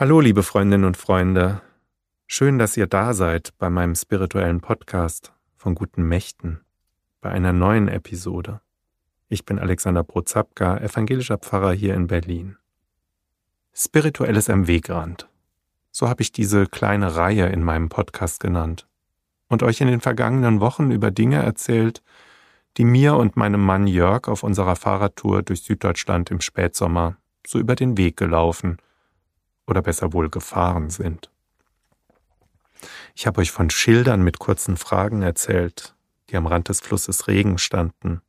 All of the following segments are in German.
Hallo, liebe Freundinnen und Freunde. Schön, dass ihr da seid bei meinem spirituellen Podcast von guten Mächten, bei einer neuen Episode. Ich bin Alexander Prozapka, evangelischer Pfarrer hier in Berlin. Spirituelles am Wegrand. So habe ich diese kleine Reihe in meinem Podcast genannt und euch in den vergangenen Wochen über Dinge erzählt, die mir und meinem Mann Jörg auf unserer Fahrradtour durch Süddeutschland im Spätsommer so über den Weg gelaufen oder besser wohl gefahren sind. Ich habe euch von Schildern mit kurzen Fragen erzählt, die am Rand des Flusses Regen standen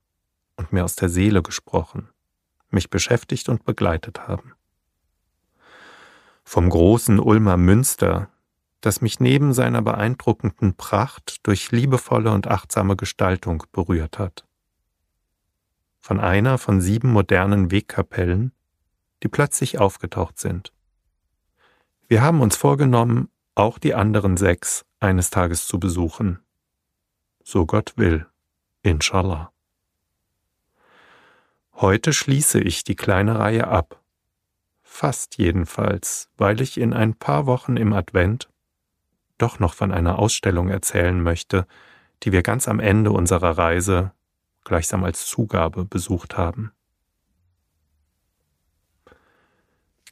und mir aus der Seele gesprochen, mich beschäftigt und begleitet haben. Vom großen Ulmer Münster, das mich neben seiner beeindruckenden Pracht durch liebevolle und achtsame Gestaltung berührt hat. Von einer von sieben modernen Wegkapellen, die plötzlich aufgetaucht sind. Wir haben uns vorgenommen, auch die anderen sechs eines Tages zu besuchen. So Gott will, inshallah. Heute schließe ich die kleine Reihe ab. Fast jedenfalls, weil ich in ein paar Wochen im Advent doch noch von einer Ausstellung erzählen möchte, die wir ganz am Ende unserer Reise gleichsam als Zugabe besucht haben.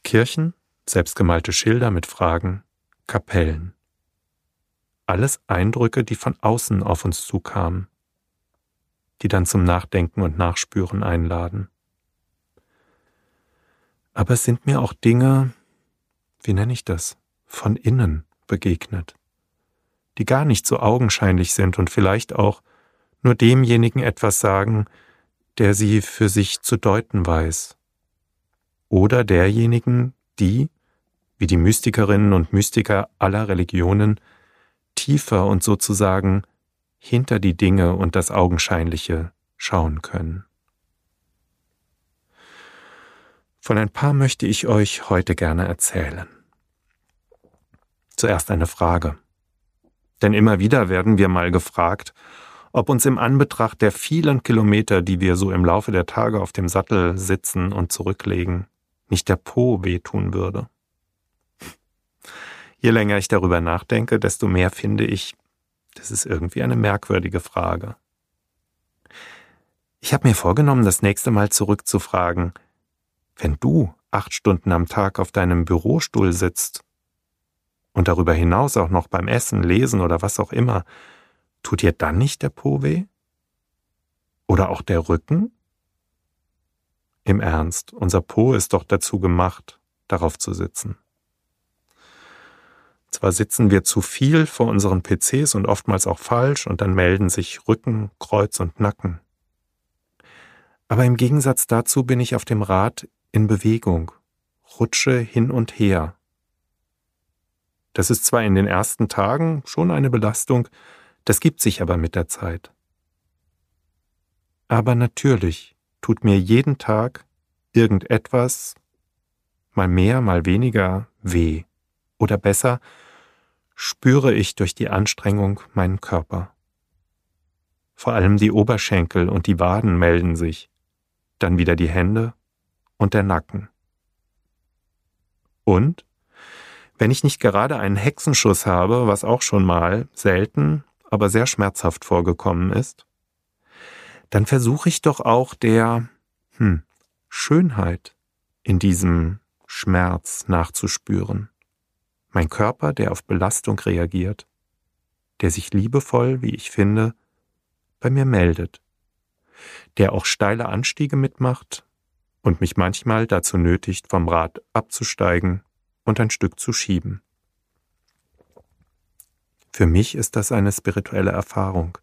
Kirchen, selbstgemalte Schilder mit Fragen, Kapellen. Alles Eindrücke, die von außen auf uns zukamen, die dann zum Nachdenken und Nachspüren einladen. Aber es sind mir auch Dinge, wie nenne ich das, von innen begegnet, die gar nicht so augenscheinlich sind und vielleicht auch nur demjenigen etwas sagen, der sie für sich zu deuten weiß, oder derjenigen, die, wie die Mystikerinnen und Mystiker aller Religionen, tiefer und sozusagen hinter die Dinge und das Augenscheinliche schauen können. Von ein paar möchte ich euch heute gerne erzählen. Zuerst eine Frage. Denn immer wieder werden wir mal gefragt, ob uns im Anbetracht der vielen Kilometer, die wir so im Laufe der Tage auf dem Sattel sitzen und zurücklegen, nicht der Po wehtun würde. Je länger ich darüber nachdenke, desto mehr finde ich, das ist irgendwie eine merkwürdige Frage. Ich habe mir vorgenommen, das nächste Mal zurückzufragen, wenn du acht Stunden am Tag auf deinem Bürostuhl sitzt und darüber hinaus auch noch beim Essen, Lesen oder was auch immer, tut dir dann nicht der Po weh? Oder auch der Rücken? Im Ernst, unser Po ist doch dazu gemacht, darauf zu sitzen. Zwar sitzen wir zu viel vor unseren PCs und oftmals auch falsch und dann melden sich Rücken, Kreuz und Nacken. Aber im Gegensatz dazu bin ich auf dem Rad in Bewegung, rutsche hin und her. Das ist zwar in den ersten Tagen schon eine Belastung, das gibt sich aber mit der Zeit. Aber natürlich tut mir jeden Tag irgendetwas, mal mehr, mal weniger, weh. Oder besser, spüre ich durch die Anstrengung meinen Körper. Vor allem die Oberschenkel und die Waden melden sich, dann wieder die Hände und der Nacken. Und, wenn ich nicht gerade einen Hexenschuss habe, was auch schon mal selten, aber sehr schmerzhaft vorgekommen ist, dann versuche ich doch auch der hm, Schönheit in diesem Schmerz nachzuspüren mein Körper, der auf Belastung reagiert, der sich liebevoll, wie ich finde, bei mir meldet, der auch steile Anstiege mitmacht und mich manchmal dazu nötigt, vom Rad abzusteigen und ein Stück zu schieben. Für mich ist das eine spirituelle Erfahrung.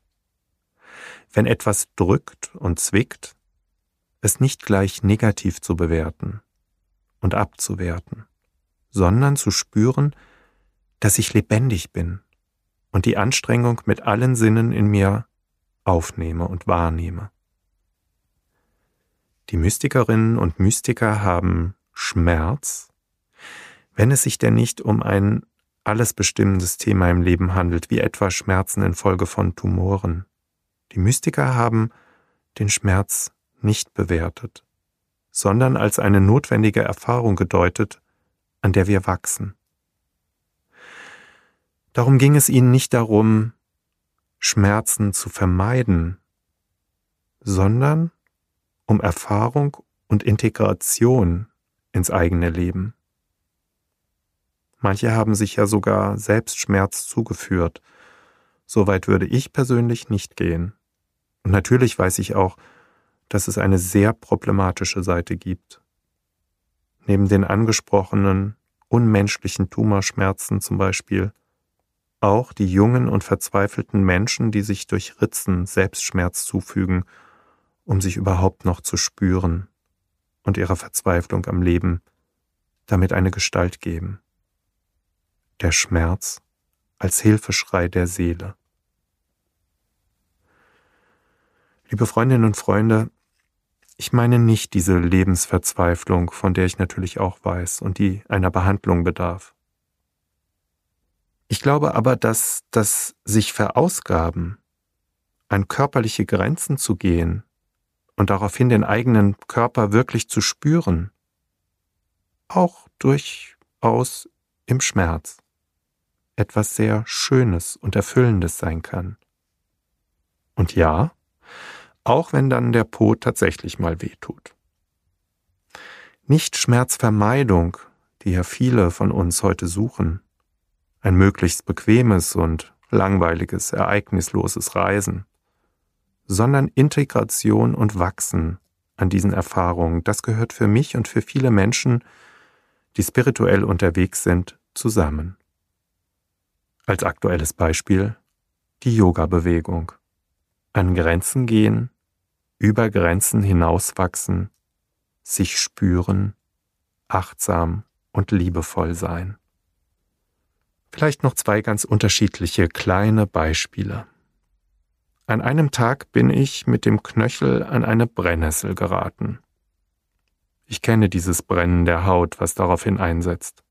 Wenn etwas drückt und zwickt, es nicht gleich negativ zu bewerten und abzuwerten sondern zu spüren, dass ich lebendig bin und die Anstrengung mit allen Sinnen in mir aufnehme und wahrnehme. Die Mystikerinnen und Mystiker haben Schmerz, wenn es sich denn nicht um ein alles bestimmendes Thema im Leben handelt, wie etwa Schmerzen infolge von Tumoren. Die Mystiker haben den Schmerz nicht bewertet, sondern als eine notwendige Erfahrung gedeutet, an der wir wachsen. Darum ging es ihnen nicht darum, Schmerzen zu vermeiden, sondern um Erfahrung und Integration ins eigene Leben. Manche haben sich ja sogar selbst Schmerz zugeführt. Soweit würde ich persönlich nicht gehen. Und natürlich weiß ich auch, dass es eine sehr problematische Seite gibt. Neben den angesprochenen unmenschlichen Tumorschmerzen zum Beispiel auch die jungen und verzweifelten Menschen, die sich durch Ritzen Selbstschmerz zufügen, um sich überhaupt noch zu spüren und ihrer Verzweiflung am Leben damit eine Gestalt geben. Der Schmerz als Hilfeschrei der Seele. Liebe Freundinnen und Freunde, ich meine nicht diese Lebensverzweiflung, von der ich natürlich auch weiß und die einer Behandlung bedarf. Ich glaube aber, dass das sich verausgaben, an körperliche Grenzen zu gehen und daraufhin den eigenen Körper wirklich zu spüren, auch durchaus im Schmerz, etwas sehr Schönes und Erfüllendes sein kann. Und ja, auch wenn dann der Po tatsächlich mal wehtut. Nicht Schmerzvermeidung, die ja viele von uns heute suchen, ein möglichst bequemes und langweiliges, ereignisloses Reisen, sondern Integration und Wachsen an diesen Erfahrungen, das gehört für mich und für viele Menschen, die spirituell unterwegs sind, zusammen. Als aktuelles Beispiel die Yoga-Bewegung. An Grenzen gehen, über Grenzen hinauswachsen, sich spüren, achtsam und liebevoll sein. Vielleicht noch zwei ganz unterschiedliche kleine Beispiele. An einem Tag bin ich mit dem Knöchel an eine Brennnessel geraten. Ich kenne dieses Brennen der Haut, was daraufhin einsetzt.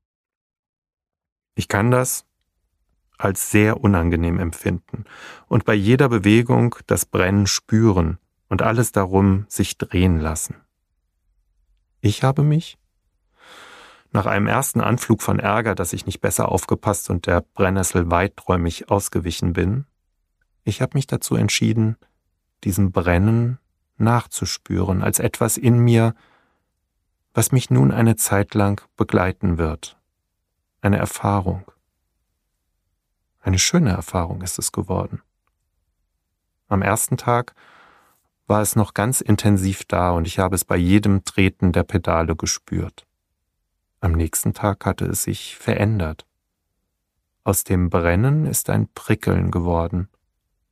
Ich kann das als sehr unangenehm empfinden und bei jeder Bewegung das Brennen spüren und alles darum sich drehen lassen. Ich habe mich, nach einem ersten Anflug von Ärger, dass ich nicht besser aufgepasst und der Brennnessel weiträumig ausgewichen bin, ich habe mich dazu entschieden, diesem Brennen nachzuspüren als etwas in mir, was mich nun eine Zeit lang begleiten wird. Eine Erfahrung. Eine schöne Erfahrung ist es geworden. Am ersten Tag war es noch ganz intensiv da und ich habe es bei jedem Treten der Pedale gespürt. Am nächsten Tag hatte es sich verändert. Aus dem Brennen ist ein Prickeln geworden,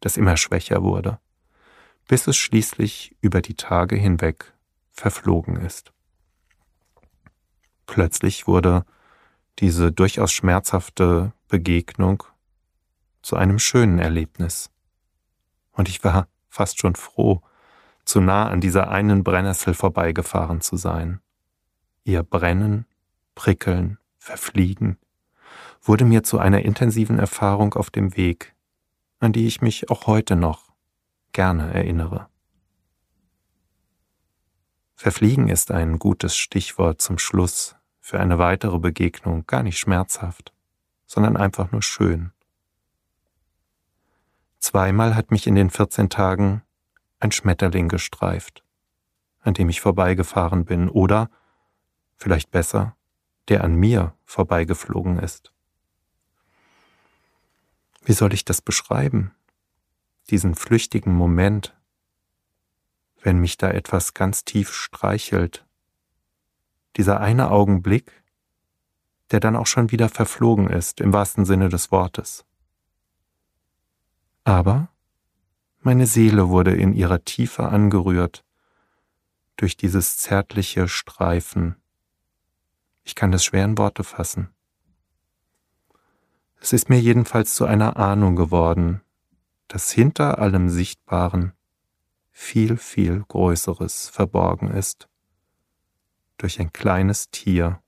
das immer schwächer wurde, bis es schließlich über die Tage hinweg verflogen ist. Plötzlich wurde diese durchaus schmerzhafte Begegnung zu einem schönen Erlebnis. Und ich war fast schon froh, zu nah an dieser einen Brennnessel vorbeigefahren zu sein. Ihr Brennen, Prickeln, Verfliegen wurde mir zu einer intensiven Erfahrung auf dem Weg, an die ich mich auch heute noch gerne erinnere. Verfliegen ist ein gutes Stichwort zum Schluss für eine weitere Begegnung, gar nicht schmerzhaft, sondern einfach nur schön. Zweimal hat mich in den 14 Tagen ein Schmetterling gestreift, an dem ich vorbeigefahren bin, oder, vielleicht besser, der an mir vorbeigeflogen ist. Wie soll ich das beschreiben? Diesen flüchtigen Moment, wenn mich da etwas ganz tief streichelt. Dieser eine Augenblick, der dann auch schon wieder verflogen ist, im wahrsten Sinne des Wortes. Aber meine Seele wurde in ihrer Tiefe angerührt durch dieses zärtliche Streifen. Ich kann das schwer in Worte fassen. Es ist mir jedenfalls zu einer Ahnung geworden, dass hinter allem Sichtbaren viel, viel Größeres verborgen ist, durch ein kleines Tier,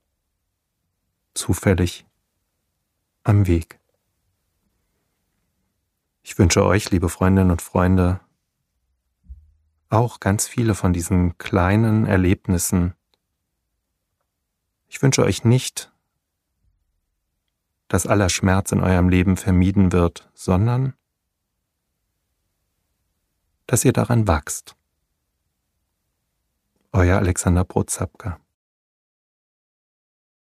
zufällig am Weg. Ich wünsche euch, liebe Freundinnen und Freunde, auch ganz viele von diesen kleinen Erlebnissen. Ich wünsche euch nicht, dass aller Schmerz in eurem Leben vermieden wird, sondern dass ihr daran wachst. Euer Alexander Prozapka